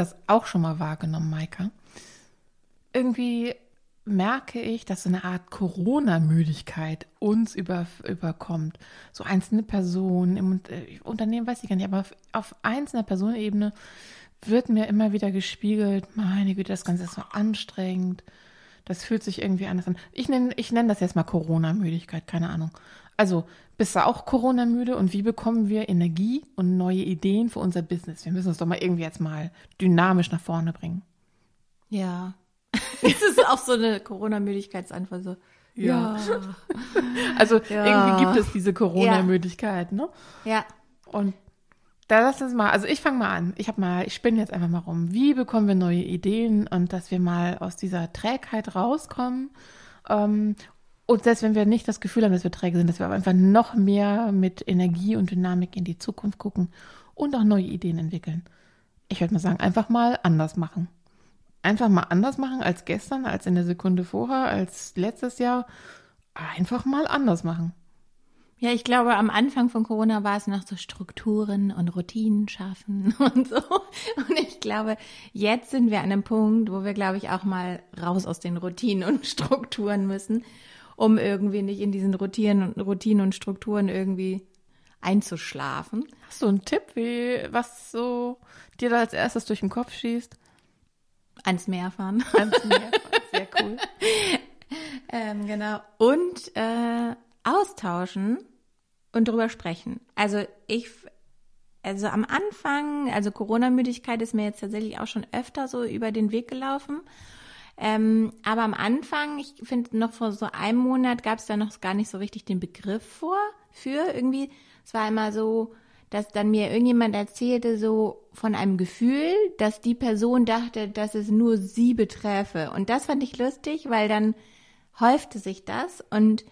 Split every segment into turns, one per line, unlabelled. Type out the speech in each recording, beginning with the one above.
das auch schon mal wahrgenommen, Maika? Irgendwie merke ich, dass so eine Art Corona-Müdigkeit uns über, überkommt. So einzelne Personen im äh, Unternehmen weiß ich gar nicht, aber auf, auf einzelner Personenebene wird mir immer wieder gespiegelt, meine Güte, das Ganze ist so anstrengend. Das fühlt sich irgendwie anders an. Ich nenne ich nenn das jetzt mal Corona-Müdigkeit, keine Ahnung. Also, bist du auch Corona-müde und wie bekommen wir Energie und neue Ideen für unser Business? Wir müssen uns doch mal irgendwie jetzt mal dynamisch nach vorne bringen.
Ja. das ist auch so eine Corona-Müdigkeitsantwort. So.
Ja. ja. Also ja. irgendwie gibt es diese Corona-Müdigkeit, ne?
Ja.
Und da lass uns mal, also ich fange mal an. Ich habe mal, ich spinne jetzt einfach mal rum. Wie bekommen wir neue Ideen und dass wir mal aus dieser Trägheit rauskommen? Ähm, und selbst wenn wir nicht das Gefühl haben, dass wir träge sind, dass wir einfach noch mehr mit Energie und Dynamik in die Zukunft gucken und auch neue Ideen entwickeln. Ich würde mal sagen, einfach mal anders machen. Einfach mal anders machen als gestern, als in der Sekunde vorher, als letztes Jahr. Einfach mal anders machen.
Ja, ich glaube, am Anfang von Corona war es noch so Strukturen und Routinen schaffen und so. Und ich glaube, jetzt sind wir an einem Punkt, wo wir, glaube ich, auch mal raus aus den Routinen und Strukturen müssen, um irgendwie nicht in diesen Routinen, Routinen und Strukturen irgendwie einzuschlafen.
Hast du einen Tipp, wie, was so dir da als erstes durch den Kopf schießt?
Ans Meer fahren.
Ans Meer fahren, sehr cool.
ähm, genau. Und äh, austauschen und drüber sprechen. Also ich, also am Anfang, also Corona-Müdigkeit ist mir jetzt tatsächlich auch schon öfter so über den Weg gelaufen. Ähm, aber am Anfang, ich finde, noch vor so einem Monat gab es da noch gar nicht so richtig den Begriff vor, für irgendwie. Es war immer so, dass dann mir irgendjemand erzählte, so von einem Gefühl, dass die Person dachte, dass es nur sie beträfe. Und das fand ich lustig, weil dann häufte sich das und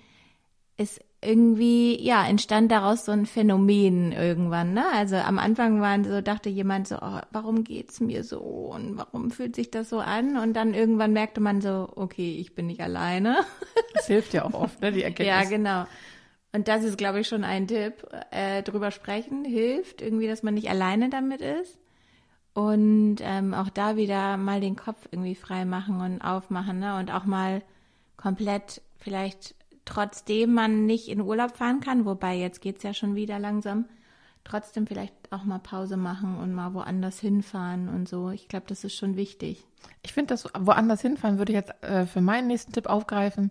es irgendwie, ja, entstand daraus so ein Phänomen irgendwann, ne? Also am Anfang waren so, dachte jemand so, oh, warum geht's mir so und warum fühlt sich das so an? Und dann irgendwann merkte man so, okay, ich bin nicht alleine.
Das hilft ja auch oft, ne, die Erkenntnis.
Ja, genau. Und das ist, glaube ich, schon ein Tipp. Äh, drüber sprechen hilft irgendwie, dass man nicht alleine damit ist. Und ähm, auch da wieder mal den Kopf irgendwie frei machen und aufmachen, ne? Und auch mal komplett vielleicht trotzdem man nicht in Urlaub fahren kann, wobei jetzt geht es ja schon wieder langsam, trotzdem vielleicht auch mal Pause machen und mal woanders hinfahren und so. Ich glaube, das ist schon wichtig.
Ich finde, das woanders hinfahren würde ich jetzt äh, für meinen nächsten Tipp aufgreifen.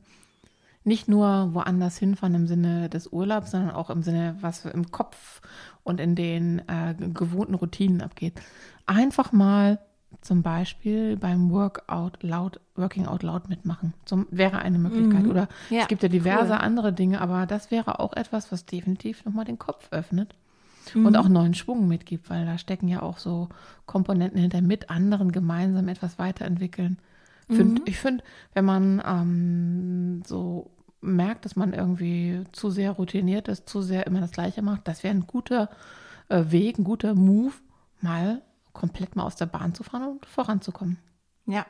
Nicht nur woanders hinfahren im Sinne des Urlaubs, sondern auch im Sinne, was im Kopf und in den äh, gewohnten Routinen abgeht. Einfach mal zum Beispiel beim Workout laut, Working Out Loud mitmachen. Zum, wäre eine Möglichkeit. Mhm. Oder ja, es gibt ja diverse cool. andere Dinge, aber das wäre auch etwas, was definitiv nochmal den Kopf öffnet mhm. und auch neuen Schwung mitgibt, weil da stecken ja auch so Komponenten hinter, mit anderen gemeinsam etwas weiterentwickeln. Find, mhm. Ich finde, wenn man ähm, so merkt, dass man irgendwie zu sehr routiniert ist, zu sehr immer das Gleiche macht, das wäre ein guter äh, Weg, ein guter Move, mal komplett mal aus der Bahn zu fahren und voranzukommen.
Ja.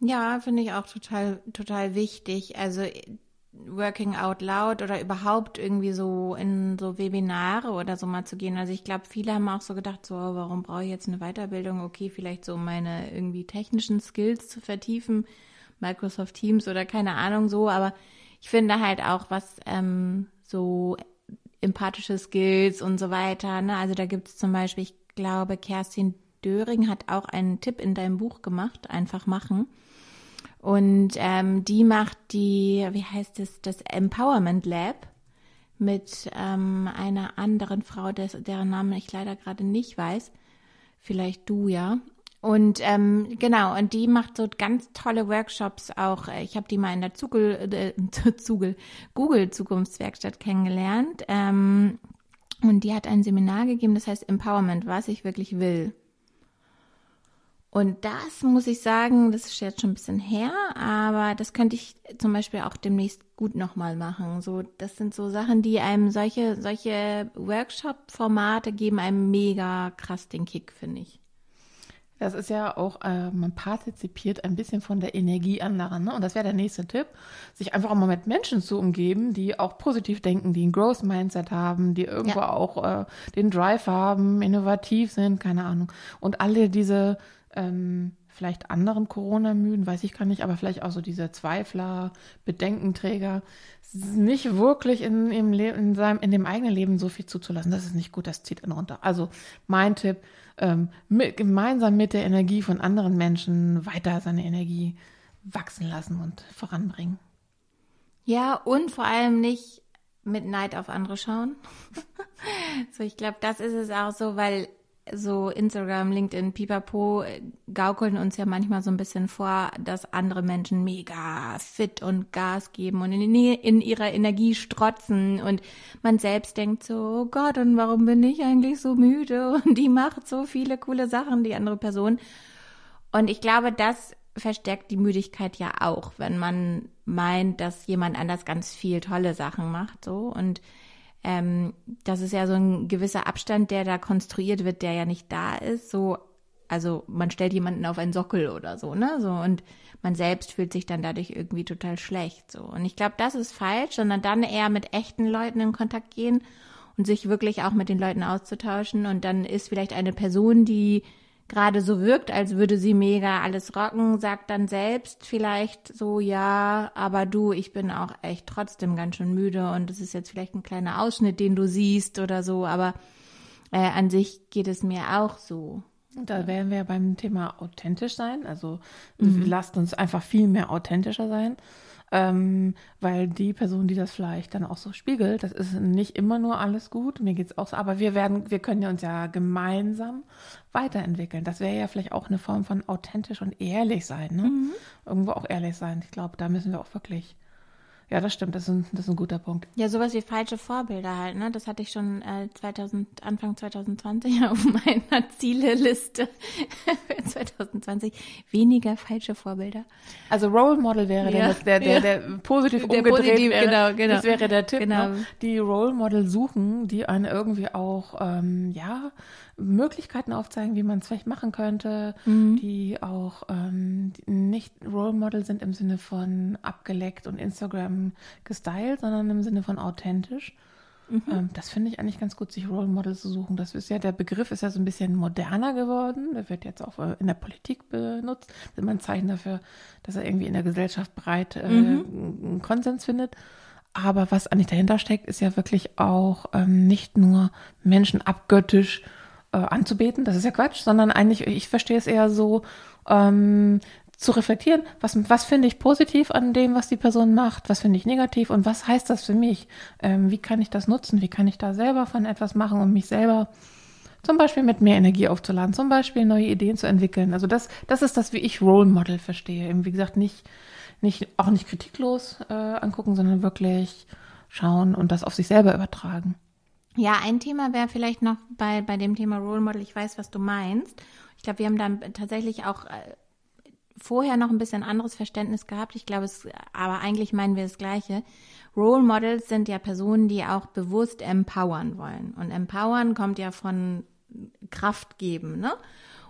Ja, finde ich auch total, total wichtig. Also Working Out Loud oder überhaupt irgendwie so in so Webinare oder so mal zu gehen. Also ich glaube, viele haben auch so gedacht, so, warum brauche ich jetzt eine Weiterbildung? Okay, vielleicht so meine irgendwie technischen Skills zu vertiefen, Microsoft Teams oder keine Ahnung so, aber ich finde halt auch, was ähm, so empathische Skills und so weiter, ne? Also da gibt es zum Beispiel, ich glaube, Kerstin Döring hat auch einen Tipp in deinem Buch gemacht, einfach machen. Und ähm, die macht die, wie heißt es, das Empowerment Lab mit ähm, einer anderen Frau, des, deren Namen ich leider gerade nicht weiß. Vielleicht du ja. Und ähm, genau, und die macht so ganz tolle Workshops auch. Ich habe die mal in der Zugel, äh, Zugel, Google Zukunftswerkstatt kennengelernt. Ähm, und die hat ein Seminar gegeben, das heißt Empowerment, was ich wirklich will. Und das muss ich sagen, das ist jetzt schon ein bisschen her, aber das könnte ich zum Beispiel auch demnächst gut nochmal machen. So, das sind so Sachen, die einem solche, solche Workshop-Formate geben einem mega krass den Kick, finde ich.
Das ist ja auch, äh, man partizipiert ein bisschen von der Energie anderer. Ne? Und das wäre der nächste Tipp, sich einfach auch mal mit Menschen zu umgeben, die auch positiv denken, die ein Growth Mindset haben, die irgendwo ja. auch äh, den Drive haben, innovativ sind, keine Ahnung. Und alle diese ähm, vielleicht anderen Corona-Müden, weiß ich gar nicht, aber vielleicht auch so diese Zweifler, Bedenkenträger, nicht wirklich in, im in, seinem, in dem eigenen Leben so viel zuzulassen. Das ist nicht gut, das zieht einen runter. Also mein Tipp, ähm, mit, gemeinsam mit der Energie von anderen Menschen weiter seine Energie wachsen lassen und voranbringen.
Ja, und vor allem nicht mit Neid auf andere schauen. so, ich glaube, das ist es auch so, weil so Instagram, LinkedIn, Pipapo äh, gaukeln uns ja manchmal so ein bisschen vor, dass andere Menschen mega fit und Gas geben und in, in ihrer Energie strotzen. Und man selbst denkt so, oh Gott, und warum bin ich eigentlich so müde? Und die macht so viele coole Sachen, die andere Person. Und ich glaube, das verstärkt die Müdigkeit ja auch, wenn man meint, dass jemand anders ganz viel tolle Sachen macht, so. Und ähm, das ist ja so ein gewisser Abstand, der da konstruiert wird, der ja nicht da ist. So, also man stellt jemanden auf einen Sockel oder so, ne? So und man selbst fühlt sich dann dadurch irgendwie total schlecht. So und ich glaube, das ist falsch, sondern dann eher mit echten Leuten in Kontakt gehen und sich wirklich auch mit den Leuten auszutauschen. Und dann ist vielleicht eine Person, die gerade so wirkt, als würde sie mega alles rocken, sagt dann selbst vielleicht so, ja, aber du, ich bin auch echt trotzdem ganz schön müde und es ist jetzt vielleicht ein kleiner Ausschnitt, den du siehst oder so, aber äh, an sich geht es mir auch so.
Da wären wir beim Thema authentisch sein. Also mhm. lasst uns einfach viel mehr authentischer sein ähm, weil die Person, die das vielleicht dann auch so spiegelt, das ist nicht immer nur alles gut, mir geht es auch so, aber wir werden, wir können ja uns ja gemeinsam weiterentwickeln. Das wäre ja vielleicht auch eine Form von authentisch und ehrlich sein, ne? Mhm. Irgendwo auch ehrlich sein. Ich glaube, da müssen wir auch wirklich ja, das stimmt, das ist, ein, das ist ein guter Punkt.
Ja, sowas wie falsche Vorbilder halt, ne? Das hatte ich schon äh, 2000, Anfang 2020 auf meiner Zieleliste für 2020. Weniger falsche Vorbilder.
Also Role Model wäre ja, der, der, der, der positiv der umgedreht positiv, wäre.
Genau, genau.
Das wäre der Tipp, genau. ne? Die Role Model suchen, die einen irgendwie auch, ähm, ja, Möglichkeiten aufzeigen, wie man es vielleicht machen könnte, mhm. die auch ähm, nicht Role Model sind im Sinne von abgeleckt und Instagram gestylt, sondern im Sinne von authentisch. Mhm. Ähm, das finde ich eigentlich ganz gut, sich Role Models zu suchen. Das ist ja, der Begriff ist ja so ein bisschen moderner geworden. Der wird jetzt auch äh, in der Politik benutzt. Das ist immer ein Zeichen dafür, dass er irgendwie in der Gesellschaft breit äh, mhm. einen Konsens findet. Aber was eigentlich dahinter steckt, ist ja wirklich auch ähm, nicht nur Menschen abgöttisch äh, anzubeten, das ist ja Quatsch, sondern eigentlich, ich verstehe es eher so, ähm, zu reflektieren, was, was finde ich positiv an dem, was die Person macht, was finde ich negativ und was heißt das für mich? Ähm, wie kann ich das nutzen? Wie kann ich da selber von etwas machen, um mich selber zum Beispiel mit mehr Energie aufzuladen, zum Beispiel neue Ideen zu entwickeln? Also das, das ist das, wie ich Role Model verstehe. Eben, wie gesagt, nicht, nicht, auch nicht kritiklos äh, angucken, sondern wirklich schauen und das auf sich selber übertragen.
Ja, ein Thema wäre vielleicht noch bei, bei dem Thema Role Model, ich weiß, was du meinst. Ich glaube, wir haben dann tatsächlich auch äh, vorher noch ein bisschen anderes Verständnis gehabt. Ich glaube, es, aber eigentlich meinen wir das Gleiche. Role Models sind ja Personen, die auch bewusst empowern wollen. Und empowern kommt ja von Kraft geben, ne?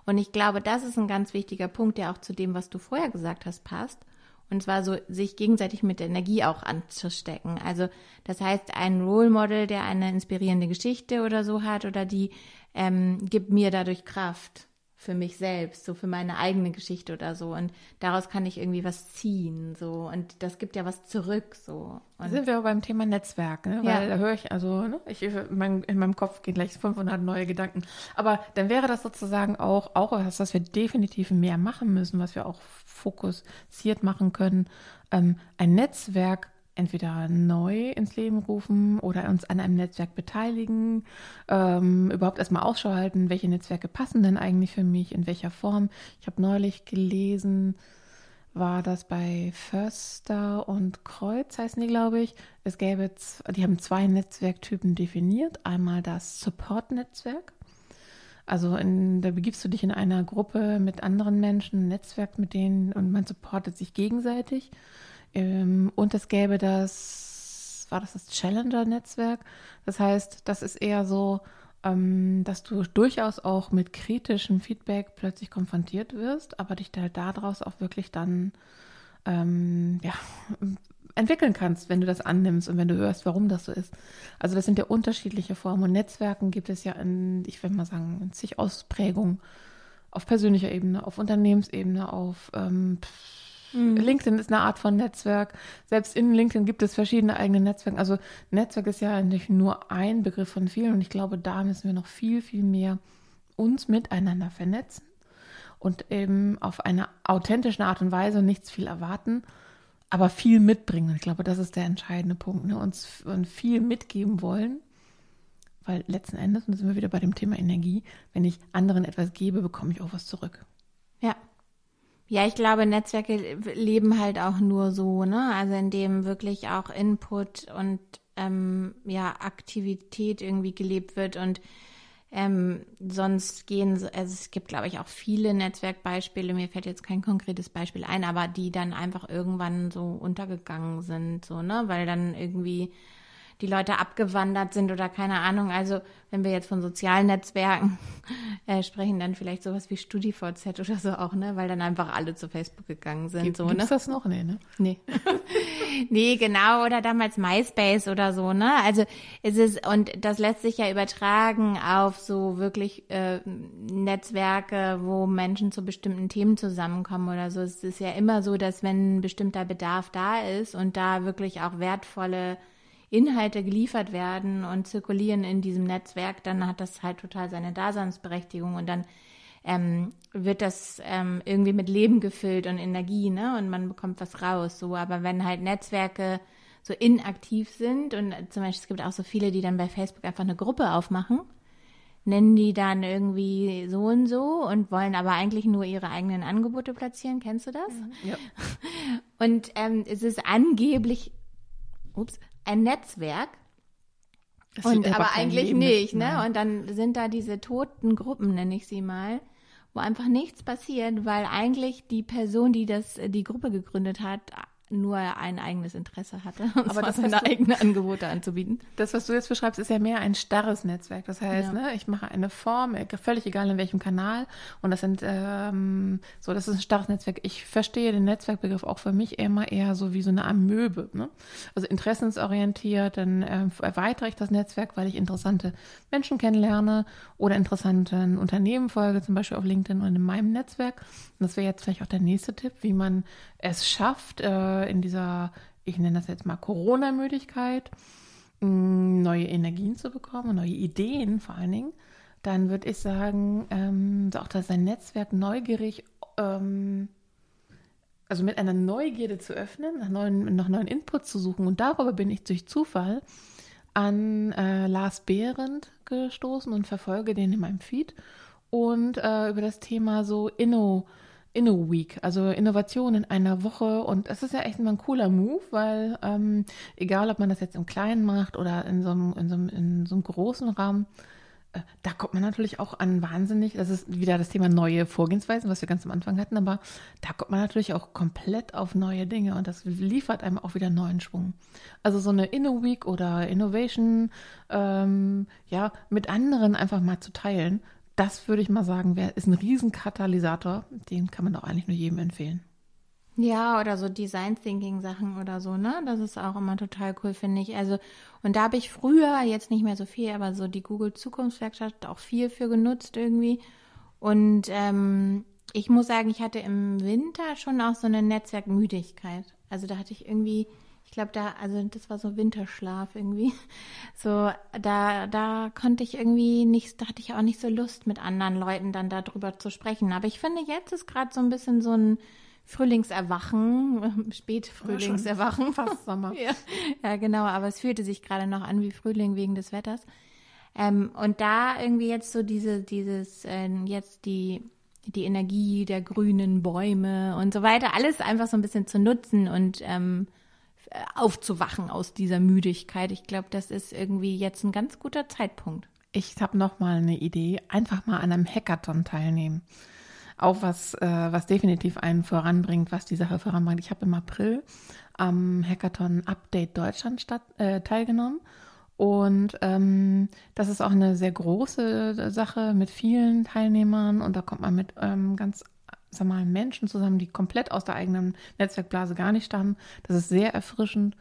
Und ich glaube, das ist ein ganz wichtiger Punkt, der auch zu dem, was du vorher gesagt hast, passt. Und zwar so, sich gegenseitig mit Energie auch anzustecken. Also, das heißt, ein Role Model, der eine inspirierende Geschichte oder so hat oder die ähm, gibt mir dadurch Kraft für mich selbst, so für meine eigene Geschichte oder so. Und daraus kann ich irgendwie was ziehen, so. Und das gibt ja was zurück, so. Und
sind wir beim Thema Netzwerk, ne? Weil ja. da höre ich, also, ne? ich, mein, in meinem Kopf gehen gleich 500 neue Gedanken. Aber dann wäre das sozusagen auch, auch was, was wir definitiv mehr machen müssen, was wir auch fokussiert machen können, ähm, ein Netzwerk entweder neu ins Leben rufen oder uns an einem Netzwerk beteiligen, ähm, überhaupt erstmal Ausschau halten, welche Netzwerke passen denn eigentlich für mich, in welcher Form. Ich habe neulich gelesen, war das bei Förster und Kreuz, heißen die, glaube ich. Es gäbe, die haben zwei Netzwerktypen definiert. Einmal das Support-Netzwerk. Also in, da begibst du dich in einer Gruppe mit anderen Menschen, ein Netzwerk mit denen und man supportet sich gegenseitig. Ähm, und es gäbe das, war das das Challenger-Netzwerk? Das heißt, das ist eher so, ähm, dass du durchaus auch mit kritischem Feedback plötzlich konfrontiert wirst, aber dich da daraus auch wirklich dann ähm, ja, entwickeln kannst, wenn du das annimmst und wenn du hörst, warum das so ist. Also das sind ja unterschiedliche Formen und Netzwerken gibt es ja in, ich würde mal sagen, in zig Ausprägungen auf persönlicher Ebene, auf Unternehmensebene, auf ähm, mhm. LinkedIn ist eine Art von Netzwerk. Selbst in LinkedIn gibt es verschiedene eigene Netzwerke. Also Netzwerk ist ja nicht nur ein Begriff von vielen und ich glaube, da müssen wir noch viel, viel mehr uns miteinander vernetzen und eben auf eine authentische Art und Weise nichts viel erwarten aber viel mitbringen. Ich glaube, das ist der entscheidende Punkt. Ne? Uns, viel mitgeben wollen, weil letzten Endes, und da sind wir wieder bei dem Thema Energie, wenn ich anderen etwas gebe, bekomme ich auch was zurück.
Ja. Ich glaube, Netzwerke leben halt auch nur so, ne? Also indem wirklich auch Input und ähm, ja, Aktivität irgendwie gelebt wird und ähm, sonst gehen, also es gibt, glaube ich, auch viele Netzwerkbeispiele. Mir fällt jetzt kein konkretes Beispiel ein, aber die dann einfach irgendwann so untergegangen sind, so, ne, weil dann irgendwie die Leute abgewandert sind oder keine Ahnung. Also wenn wir jetzt von sozialen Netzwerken äh, sprechen, dann vielleicht sowas wie StudiVZ oder so auch, ne? Weil dann einfach alle zu Facebook gegangen sind.
Gibt,
so,
gibt's
ne?
das noch? Nee, ne?
Nee. nee, genau. Oder damals MySpace oder so, ne? Also es ist, und das lässt sich ja übertragen auf so wirklich äh, Netzwerke, wo Menschen zu bestimmten Themen zusammenkommen oder so. Es ist ja immer so, dass wenn ein bestimmter Bedarf da ist und da wirklich auch wertvolle Inhalte geliefert werden und zirkulieren in diesem Netzwerk, dann hat das halt total seine Daseinsberechtigung und dann ähm, wird das ähm, irgendwie mit Leben gefüllt und Energie, ne? Und man bekommt was raus. So, aber wenn halt Netzwerke so inaktiv sind und zum Beispiel es gibt auch so viele, die dann bei Facebook einfach eine Gruppe aufmachen, nennen die dann irgendwie so und so und wollen aber eigentlich nur ihre eigenen Angebote platzieren. Kennst du das?
Ja.
Und ähm, es ist angeblich, ups, ein Netzwerk.
Das
Und aber eigentlich
Leben,
nicht, ne?
nein.
Und dann sind da diese toten Gruppen, nenne ich sie mal, wo einfach nichts passiert, weil eigentlich die Person, die das, die Gruppe gegründet hat, nur ein eigenes Interesse hatte, und
Aber das
seine eigenen Angebote anzubieten.
Das, was du jetzt beschreibst, ist ja mehr ein starres Netzwerk. Das heißt,
Ja.
ne, ich mache eine Form, äh, völlig egal in welchem Kanal. Und das sind ähm, so, das ist ein starres Netzwerk. Ich verstehe den Netzwerkbegriff auch für mich immer eher so wie so eine Amöbe. Ne? Also interessensorientiert, dann ähm, erweitere ich das Netzwerk, weil ich interessante Menschen kennenlerne oder interessanten Unternehmen folge, zum Beispiel auf LinkedIn und in meinem Netzwerk. Und das wäre jetzt vielleicht auch der nächste Tipp, wie man es schafft, äh, in dieser, ich nenne das jetzt mal Corona-Müdigkeit, mh, neue Energien zu bekommen, neue Ideen vor allen Dingen, dann würde ich sagen, ähm, auch dass sein Netzwerk neugierig, ähm, also mit einer Neugierde zu öffnen, nach neuen, nach neuen Inputs zu suchen. Und darüber bin ich durch Zufall an äh, Lars Behrendt gestoßen und verfolge den in meinem Feed und äh, über das Thema so Inno, Inno Week, also Innovation in einer Woche. Und es ist ja echt immer ein cooler Move, weil ähm, egal, ob man das jetzt im Kleinen macht oder in so einem, in so einem, in so einem großen Rahmen, äh, da kommt man natürlich auch an wahnsinnig, das ist wieder das Thema neue Vorgehensweisen, was wir ganz am Anfang hatten, aber da kommt man natürlich auch komplett auf neue Dinge und das liefert einem auch wieder neuen Schwung. Also so eine Inno Week oder Innovation, ähm, ja, mit anderen einfach mal zu teilen, das würde ich mal sagen, wär, ist ein Riesenkatalysator, den kann man doch eigentlich nur jedem empfehlen.
Ja, oder so Design Thinking Sachen oder so, ne? Das ist auch immer total cool, finde ich. Also, und da habe ich früher, jetzt nicht mehr so viel, aber so die Google Zukunftswerkstatt auch viel für genutzt irgendwie. Und ähm, ich muss sagen, ich hatte im Winter schon auch so eine Netzwerkmüdigkeit. Also da hatte ich irgendwie, ich glaube, da, also das war so Winterschlaf irgendwie. So, da, da konnte ich irgendwie nicht, da hatte ich auch nicht so Lust, mit anderen Leuten dann darüber zu sprechen. Aber ich finde, jetzt ist gerade so ein bisschen so ein Frühlingserwachen, Spätfrühlingserwachen.
Fast Sommer.
Ja, ja, genau, aber es fühlte sich gerade noch an wie Frühling wegen des Wetters. Ähm, und da irgendwie jetzt so diese, dieses, ähm, jetzt die, die Energie der grünen Bäume und so weiter, alles einfach so ein bisschen zu nutzen und ähm, äh, aufzuwachen aus dieser Müdigkeit. Ich glaube, das ist irgendwie jetzt ein ganz guter Zeitpunkt.
Ich habe noch mal eine Idee, einfach mal an einem Hackathon teilnehmen. Auch was, äh, was definitiv einen voranbringt, was die Sache voranbringt. Ich habe im April am Hackathon Update Deutschland statt, äh, teilgenommen Und ähm, das ist auch eine sehr große Sache mit vielen Teilnehmern und da kommt man mit ähm, ganz sag mal, Menschen zusammen, die komplett aus der eigenen Netzwerkblase gar nicht stammen. Das ist sehr erfrischend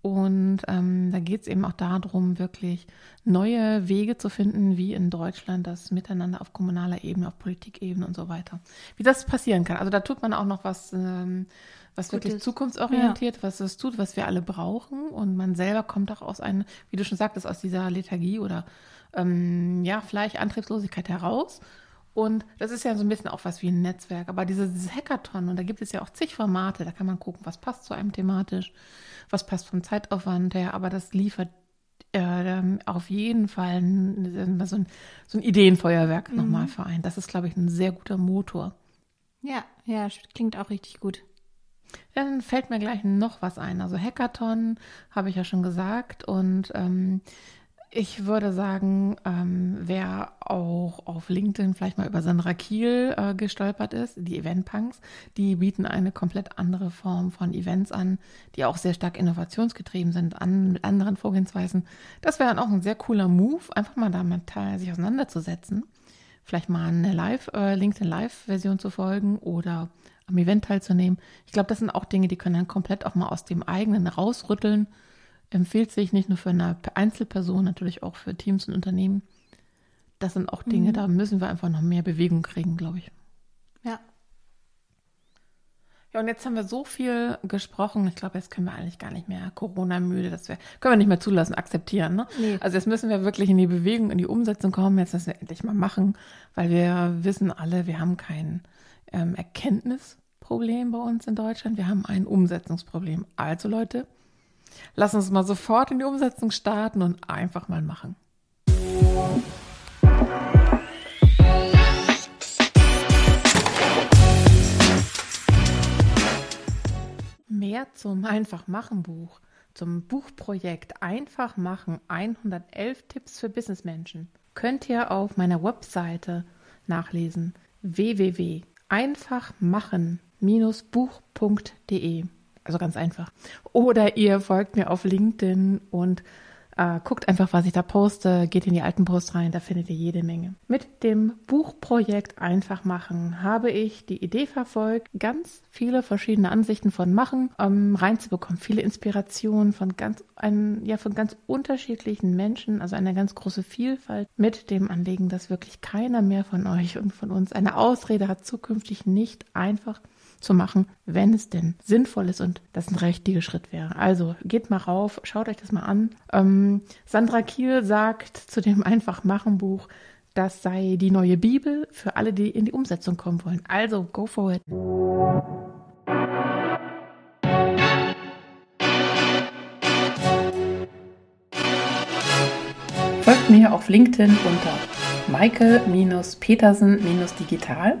und ähm, da geht es eben auch darum, wirklich neue Wege zu finden, wie in Deutschland das Miteinander auf kommunaler Ebene, auf Politikebene und so weiter. Wie das passieren kann. Also da tut man auch noch was, ähm, was Gutes. wirklich zukunftsorientiert, ja. was es tut, was wir alle brauchen. Und man selber kommt auch aus einer, wie du schon sagtest, aus dieser Lethargie oder ähm, ja, vielleicht Antriebslosigkeit heraus. Und das ist ja so ein bisschen auch was wie ein Netzwerk. Aber dieses Hackathon, und da gibt es ja auch zig Formate, da kann man gucken, was passt zu einem thematisch was passt vom Zeitaufwand her, aber das liefert äh, auf jeden Fall ein, so, ein, so ein Ideenfeuerwerk mhm. nochmal für einen. Das ist, glaube ich, ein sehr guter Motor.
Ja, ja, klingt auch richtig gut.
Ja, dann fällt mir gleich noch was ein. Also Hackathon habe ich ja schon gesagt und ähm, ich würde sagen, ähm, wer auch auf LinkedIn vielleicht mal über Sandra Kiel äh, gestolpert ist, die Eventpunks, die bieten eine komplett andere Form von Events an, die auch sehr stark innovationsgetrieben sind, an, mit anderen Vorgehensweisen. Das wäre dann auch ein sehr cooler Move, einfach mal damit sich auseinanderzusetzen. Vielleicht mal eine Live, äh, LinkedIn Live-Version zu folgen oder am Event teilzunehmen. Ich glaube, das sind auch Dinge, die können dann komplett auch mal aus dem eigenen rausrütteln empfiehlt sich nicht nur für eine Einzelperson, natürlich auch für Teams und Unternehmen. Das sind auch Dinge, mhm. da müssen wir einfach noch mehr Bewegung kriegen, glaube ich.
Ja.
Ja, und jetzt haben wir so viel gesprochen. Ich glaube, jetzt können wir eigentlich gar nicht mehr Corona-müde. Das wär, können wir nicht mehr zulassen, akzeptieren. Ne? Nee. Also jetzt müssen wir wirklich in die Bewegung, in die Umsetzung kommen. Jetzt müssen wir endlich mal machen, weil wir wissen alle, wir haben kein ähm, Erkenntnisproblem bei uns in Deutschland. Wir haben ein Umsetzungsproblem. Also Leute, Lass uns mal sofort in die Umsetzung starten und einfach mal machen. Mehr zum Einfach-Machen-Buch, zum Buchprojekt Einfach machen 111 Tipps für Businessmenschen könnt ihr auf meiner Webseite nachlesen www.einfachmachen-buch.de. Also ganz einfach. Oder ihr folgt mir auf LinkedIn und äh, guckt einfach, was ich da poste, geht in die alten Posts rein, da findet ihr jede Menge. Mit dem Buchprojekt Einfach machen habe ich die Idee verfolgt, ganz viele verschiedene Ansichten von Machen ähm, reinzubekommen, viele Inspirationen von ganz, ein, ja, von ganz unterschiedlichen Menschen, also eine ganz große Vielfalt mit dem Anliegen, dass wirklich keiner mehr von euch und von uns eine Ausrede hat, zukünftig nicht einfach zu machen, wenn es denn sinnvoll ist und das ein richtiger Schritt wäre. Also geht mal rauf, schaut euch das mal an. Ähm, Sandra Kiel sagt zu dem Einfach machen Buch, das sei die neue Bibel für alle, die in die Umsetzung kommen wollen. Also go for it. Folgt mir auf LinkedIn unter Maike-Petersen-Digital